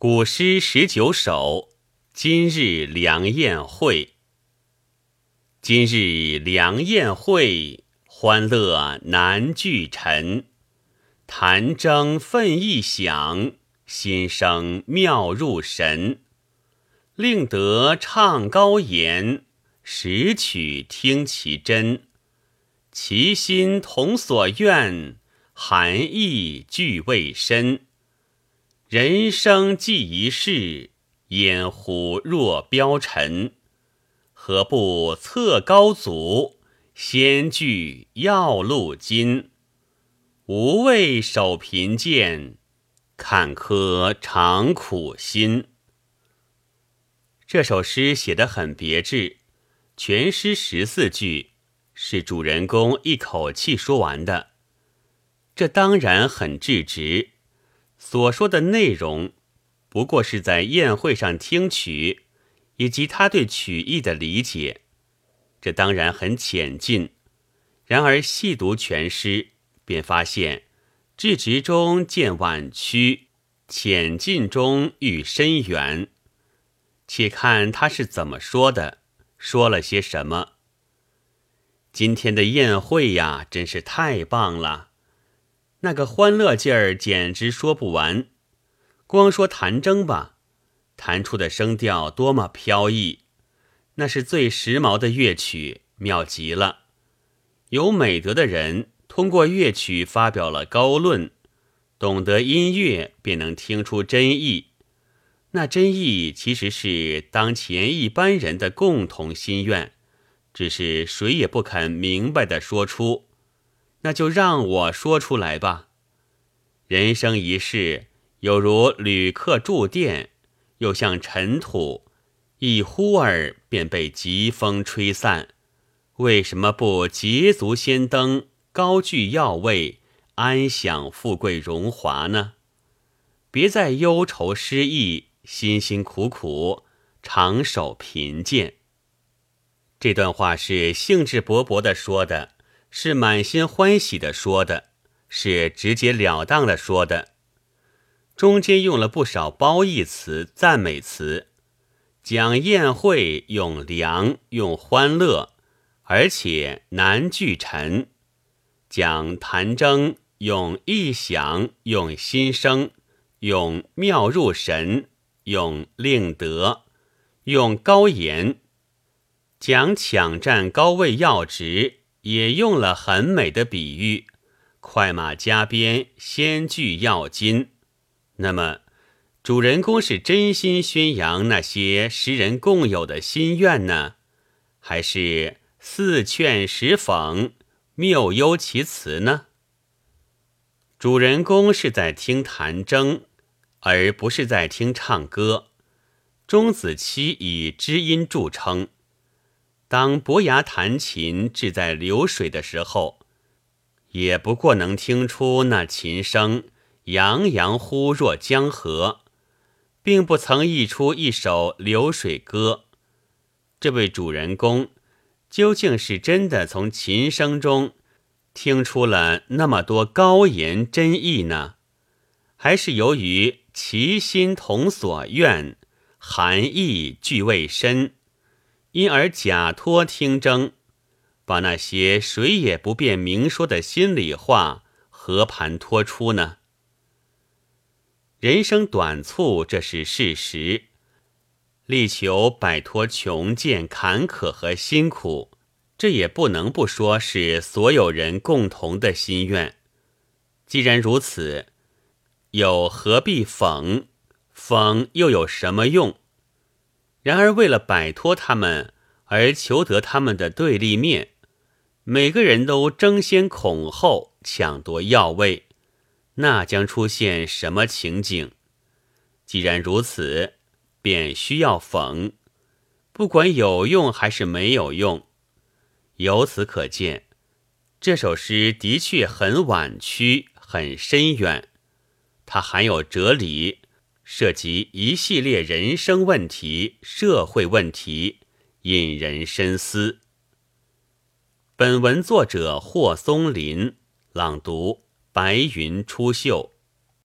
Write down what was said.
古诗十九首，今日良宴会。今日良宴会，欢乐难聚陈。弹筝奋意响，心声妙入神。令得唱高言，识曲听其真。其心同所愿，含义俱未深。人生寄一世，掩虎若标尘。何不策高祖，先据要路金？无畏守贫贱，坎坷常苦心。这首诗写得很别致，全诗十四句，是主人公一口气说完的。这当然很质直。所说的内容，不过是在宴会上听曲，以及他对曲艺的理解，这当然很浅近。然而细读全诗，便发现至直中见婉曲，浅近中遇深远。且看他是怎么说的，说了些什么。今天的宴会呀，真是太棒了。那个欢乐劲儿简直说不完，光说弹筝吧，弹出的声调多么飘逸，那是最时髦的乐曲，妙极了。有美德的人通过乐曲发表了高论，懂得音乐便能听出真意，那真意其实是当前一般人的共同心愿，只是谁也不肯明白的说出。那就让我说出来吧。人生一世，有如旅客住店，又像尘土，一忽儿便被疾风吹散。为什么不捷足先登，高居要位，安享富贵荣华呢？别再忧愁失意，辛辛苦苦，长守贫贱。这段话是兴致勃勃的说的。是满心欢喜的说的，是直截了当的说的，中间用了不少褒义词、赞美词，讲宴会用良，用欢乐，而且难聚陈；讲谈争用意想，用心声，用妙入神，用令德，用高言；讲抢占高位要职。也用了很美的比喻，快马加鞭，先具要金。那么，主人公是真心宣扬那些诗人共有的心愿呢，还是似劝实讽，谬忧其辞呢？主人公是在听弹筝，而不是在听唱歌。钟子期以知音著称。当伯牙弹琴志在流水的时候，也不过能听出那琴声洋洋忽若江河，并不曾译出一首流水歌。这位主人公究竟是真的从琴声中听出了那么多高言真意呢，还是由于其心同所愿，含义俱未深？因而假托听征，把那些谁也不便明说的心里话和盘托出呢？人生短促，这是事实。力求摆脱穷贱、坎坷和辛苦，这也不能不说是所有人共同的心愿。既然如此，又何必讽？讽又有什么用？然而，为了摆脱他们而求得他们的对立面，每个人都争先恐后抢夺要位，那将出现什么情景？既然如此，便需要讽，不管有用还是没有用。由此可见，这首诗的确很婉曲，很深远，它含有哲理。涉及一系列人生问题、社会问题，引人深思。本文作者霍松林，朗读：白云出岫。